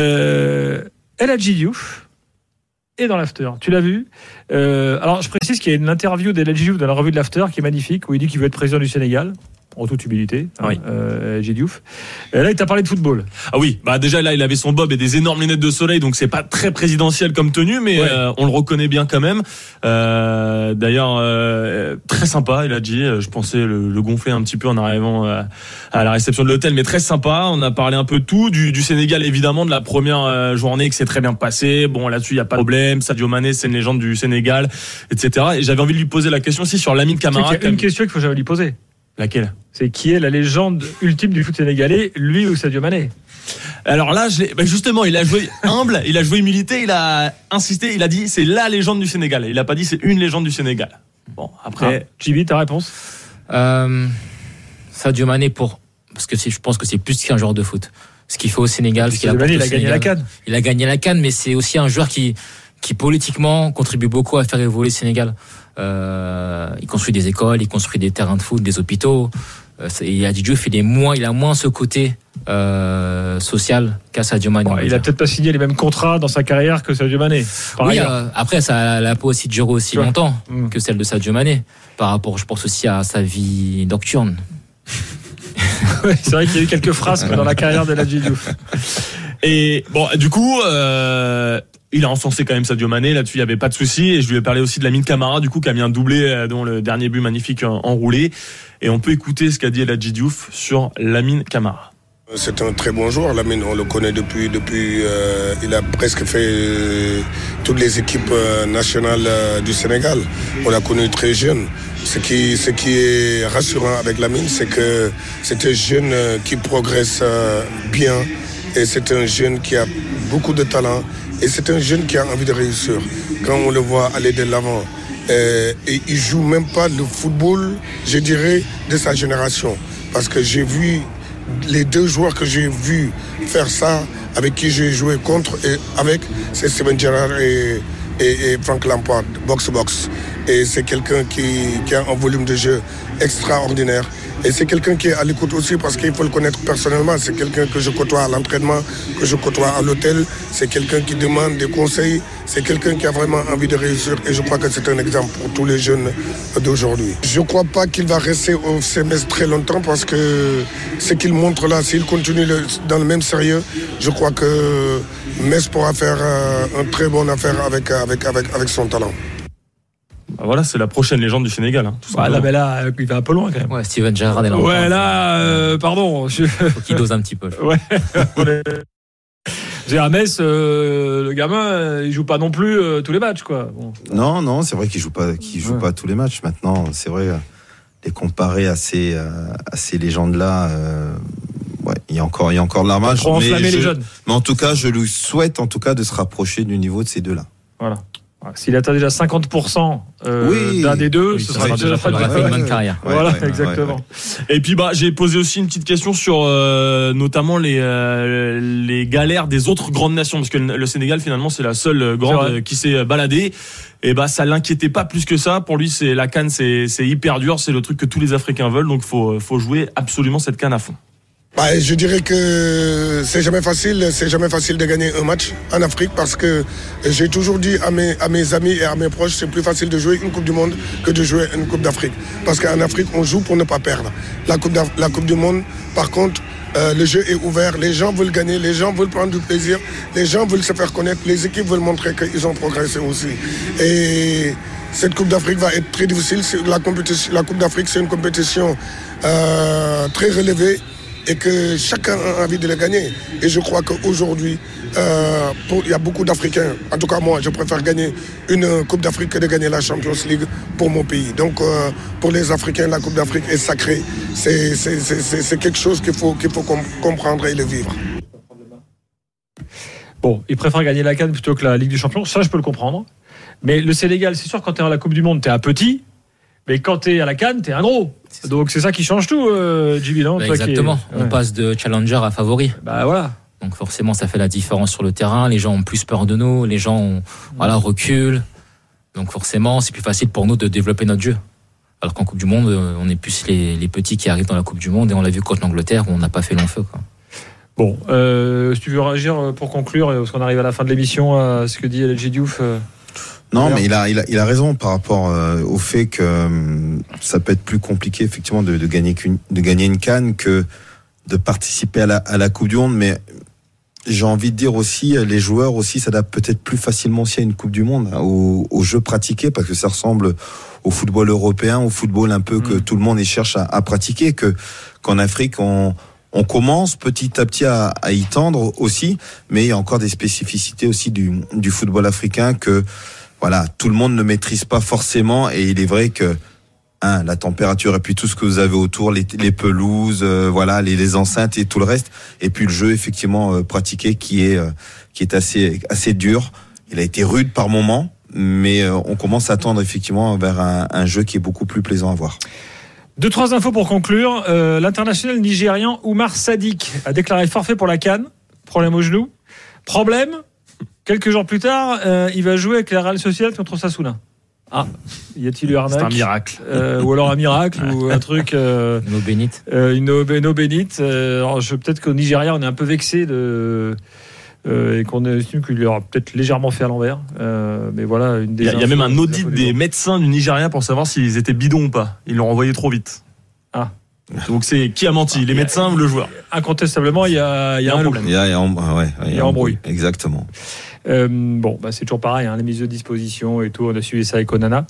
Euh, El Diouf est dans l'after. Tu l'as vu Euh, Alors, je précise qu'il y a une interview d'El Hadji Diouf dans la revue de l'after qui est magnifique, où il dit qu'il veut être président du Sénégal. En toute humilité, hein, Oui. euh, Diouf. Et là, il t'a parlé de football. Ah oui, bah déjà là il avait son bob et des énormes lunettes de soleil, donc c'est pas très présidentiel comme tenue, mais Ouais. euh, on le reconnaît bien quand même. Euh, D'ailleurs euh, très sympa, il a dit. euh, Je pensais le, le gonfler un petit peu en arrivant euh, à la réception de l'hôtel, mais très sympa. On a parlé un peu de tout, du, du Sénégal évidemment, de la première journée que c'est très bien passé. Bon là-dessus il y a pas de problème. Sadio Mané c'est une légende du Sénégal, etc. Et j'avais envie de lui poser la question aussi sur Tu sais Camara. qu'il y a une question qu'il faut jamais lui poser. Laquelle C'est qui est la légende ultime du foot sénégalais, lui ou Sadio Mané? Alors là, bah justement, il a joué humble, il a joué humilité, il a insisté, il a dit c'est la légende du Sénégal. Il a pas dit c'est une légende du Sénégal. Bon, après, Ah, Chibi, ta réponse? Euh, Sadio Mané pour parce que je pense que c'est plus qu'un joueur de foot. Ce qu'il fait au Sénégal, ce qu'il Mané, il a gagné la Sénégal. canne. Il a gagné la canne, mais c'est aussi un joueur qui qui politiquement contribue beaucoup à faire évoluer le Sénégal. Euh, il construit des écoles, il construit des terrains de foot, des hôpitaux. Euh, et Hadji Diouf, il est moins, il a moins ce côté euh, social qu'à Sadio Mané. il a peut-être pas signé les mêmes contrats dans sa carrière que Sadio Mané. Oui, euh, après, ça a la peau aussi de durer aussi longtemps Mm. que celle de Sadio Mané. Par rapport, je pense aussi à sa vie nocturne. C'est vrai qu'il y a eu quelques frasques dans la carrière de Hadji Diouf. et bon, du coup, euh, il a encensé quand même Sadio Mané. Là-dessus, il y avait pas de souci. Et je lui ai parlé aussi de Lamine Camara, du coup, qui a mis un doublé euh, dont le dernier but magnifique en- enroulé. Et on peut écouter ce qu'a dit El Hadji Diouf sur Lamine Camara. C'est un très bon joueur, Lamine. On le connaît depuis. depuis euh, il a presque fait euh, toutes les équipes euh, nationales euh, du Sénégal. On l'a connu très jeune. Ce qui, ce qui est rassurant avec Lamine, c'est que c'est un jeune euh, qui progresse euh, bien. Et c'est un jeune qui a beaucoup de talent. Et c'est un jeune qui a envie de réussir. Quand on le voit aller de l'avant, euh, et il joue même pas le football, je dirais, de sa génération. Parce que j'ai vu les deux joueurs que j'ai vus faire ça, avec qui j'ai joué contre et avec, c'est Steven Gerrard et, et, et Frank Lampard, box-box. Et c'est quelqu'un qui, qui a un volume de jeu extraordinaire. Et c'est quelqu'un qui est à l'écoute aussi parce qu'il faut le connaître personnellement. C'est quelqu'un que je côtoie à l'entraînement, que je côtoie à l'hôtel. C'est quelqu'un qui demande des conseils. C'est quelqu'un qui a vraiment envie de réussir. Et je crois que c'est un exemple pour tous les jeunes d'aujourd'hui. Je ne crois pas qu'il va rester au CMS très longtemps parce que ce qu'il montre là, s'il continue dans le même sérieux, je crois que Metz pourra faire euh, une très bonne affaire avec, avec, avec son talent. Bah voilà, c'est la prochaine légende du Sénégal. hein, tout Ah, là, mais là, euh, il va un peu loin quand même. Ouais, Steven Gerrard est là. Ouais, là, euh, pardon. Je... Faut qu'il dose un petit peu. Ouais. Je Metz, euh, le gamin, euh, il joue pas non plus euh, tous les matchs, quoi. Bon. Non, non, c'est vrai qu'il joue pas, qu'il joue Ouais. pas tous les matchs. Maintenant, c'est vrai, les comparer à ces, à ces légendes-là, euh, ouais, il y a encore, il y a encore de la marge. Mais, enflammer les je- jeunes. mais en tout cas, je lui souhaite en tout cas de se rapprocher du niveau de ces deux-là. Voilà. Ouais, S'il atteint déjà 50% euh, Oui. d'un des deux, Oui, ce sera déjà pas fait une ouais, bonne ouais. carrière. Ouais, Voilà, ouais, ouais, exactement. ouais, Et puis bah j'ai posé aussi une petite question sur euh, notamment les euh, les galères des autres grandes nations parce que le Sénégal finalement c'est la seule euh, grande euh, qui s'est baladée et bah ça l'inquiétait pas plus que ça pour lui c'est la canne c'est c'est hyper dur c'est le truc que tous les Africains veulent donc faut faut jouer absolument cette canne à fond. Bah, je dirais que c'est jamais facile, c'est jamais facile de gagner un match en Afrique parce que j'ai toujours dit à mes, amis et à mes proches, c'est plus facile de jouer une Coupe du Monde que de jouer une Coupe d'Afrique. Parce qu'en Afrique, on joue pour ne pas perdre. La Coupe, la coupe du Monde, par contre, euh, le jeu est ouvert, les gens veulent gagner, les gens veulent prendre du plaisir, les gens veulent se faire connaître, les équipes veulent montrer qu'ils ont progressé aussi. Et cette Coupe d'Afrique va être très difficile. La, compétition, la Coupe d'Afrique, c'est une compétition euh, très relevée et que chacun a envie de le gagner. Et je crois qu'aujourd'hui, euh, il y a beaucoup d'Africains, en tout cas moi, je préfère gagner une Coupe d'Afrique que de gagner la Champions League pour mon pays. Donc euh, pour les Africains, la Coupe d'Afrique est sacrée. C'est quelque chose qu'il faut, faut com- comprendre et le vivre. Bon, il préfère gagner la Cannes plutôt que la Ligue des Champions. Ça, je peux le comprendre. Mais le Sénégal, c'est sûr, quand tu es à la Coupe du Monde, tu es un petit. Mais quand tu es à la Cannes, tu es un gros. Donc c'est ça qui change tout, euh, non Bah, Toi qui es- exactement. On Ouais. passe de challenger à favori. Bah voilà. Donc forcément, ça fait la différence sur le terrain. Les gens ont plus peur de nous. Les gens ont, voilà, reculent. Donc forcément, c'est plus facile pour nous de développer notre jeu. Alors qu'en Coupe du Monde, euh, on est plus les, les petits qui arrivent dans la Coupe du Monde et on l'a vu contre l'Angleterre où on n'a pas fait long feu. Quoi. Bon, euh, si tu veux réagir euh, pour conclure, parce qu'on arrive à la fin de l'émission, à ce que dit LG Diouf. Non, mais il a, il a, il a raison par rapport euh, au fait que euh, ça peut être plus compliqué effectivement de, de gagner qu'une, de gagner une canne que de participer à la, à la Coupe du Monde. Mais j'ai envie de dire aussi, euh, les joueurs aussi s'adaptent peut-être plus facilement aussi à une Coupe du Monde, hein, aux, aux jeux pratiqués, parce que ça ressemble au football européen, au football un peu que Mm. tout le monde y cherche à, à pratiquer, que qu'en Afrique on on commence petit à petit à, à y tendre aussi, mais il y a encore des spécificités aussi du, du football africain que voilà, tout le monde ne maîtrise pas forcément et il est vrai que hein, la température et puis tout ce que vous avez autour, les, les pelouses, euh, voilà, les, les enceintes et tout le reste, et puis le jeu effectivement euh, pratiqué qui est euh, qui est assez assez dur. Il a été rude par moments, mais euh, on commence à tendre effectivement vers un, un jeu qui est beaucoup plus plaisant à voir. Deux, trois infos pour conclure. Euh, L'international nigérian Oumar Sadik a déclaré forfait pour la Cannes. Problème au genou. Problème, quelques jours plus tard, euh, il va jouer avec la Real Sociedad contre Sasuna. Ah, y a-t-il eu arnaque C'est un miracle. Euh, Ou alors un miracle ou un truc, euh, Nos bénites. euh, une eau, une eau bénite. Euh, alors, je- peut-être qu'au Nigeria, on est un peu vexé de. euh, et qu'on estime qu'il aura peut-être légèrement fait à l'envers. Euh, mais voilà, une des. Il y, a, y a même un audit des médecins du Nigeria pour savoir s'ils étaient bidons ou pas. Ils l'ont envoyé trop vite. Ah. Donc c'est qui a menti, les médecins ou le joueur Incontestablement, il y a, il y a un problème. Il y a, il y a em- ah ouais, Il y a embrouille. Exactement. Euh, bon, bah, c'est toujours pareil, hein, les mises de disposition et tout. On a suivi ça avec Onana.